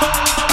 Bye.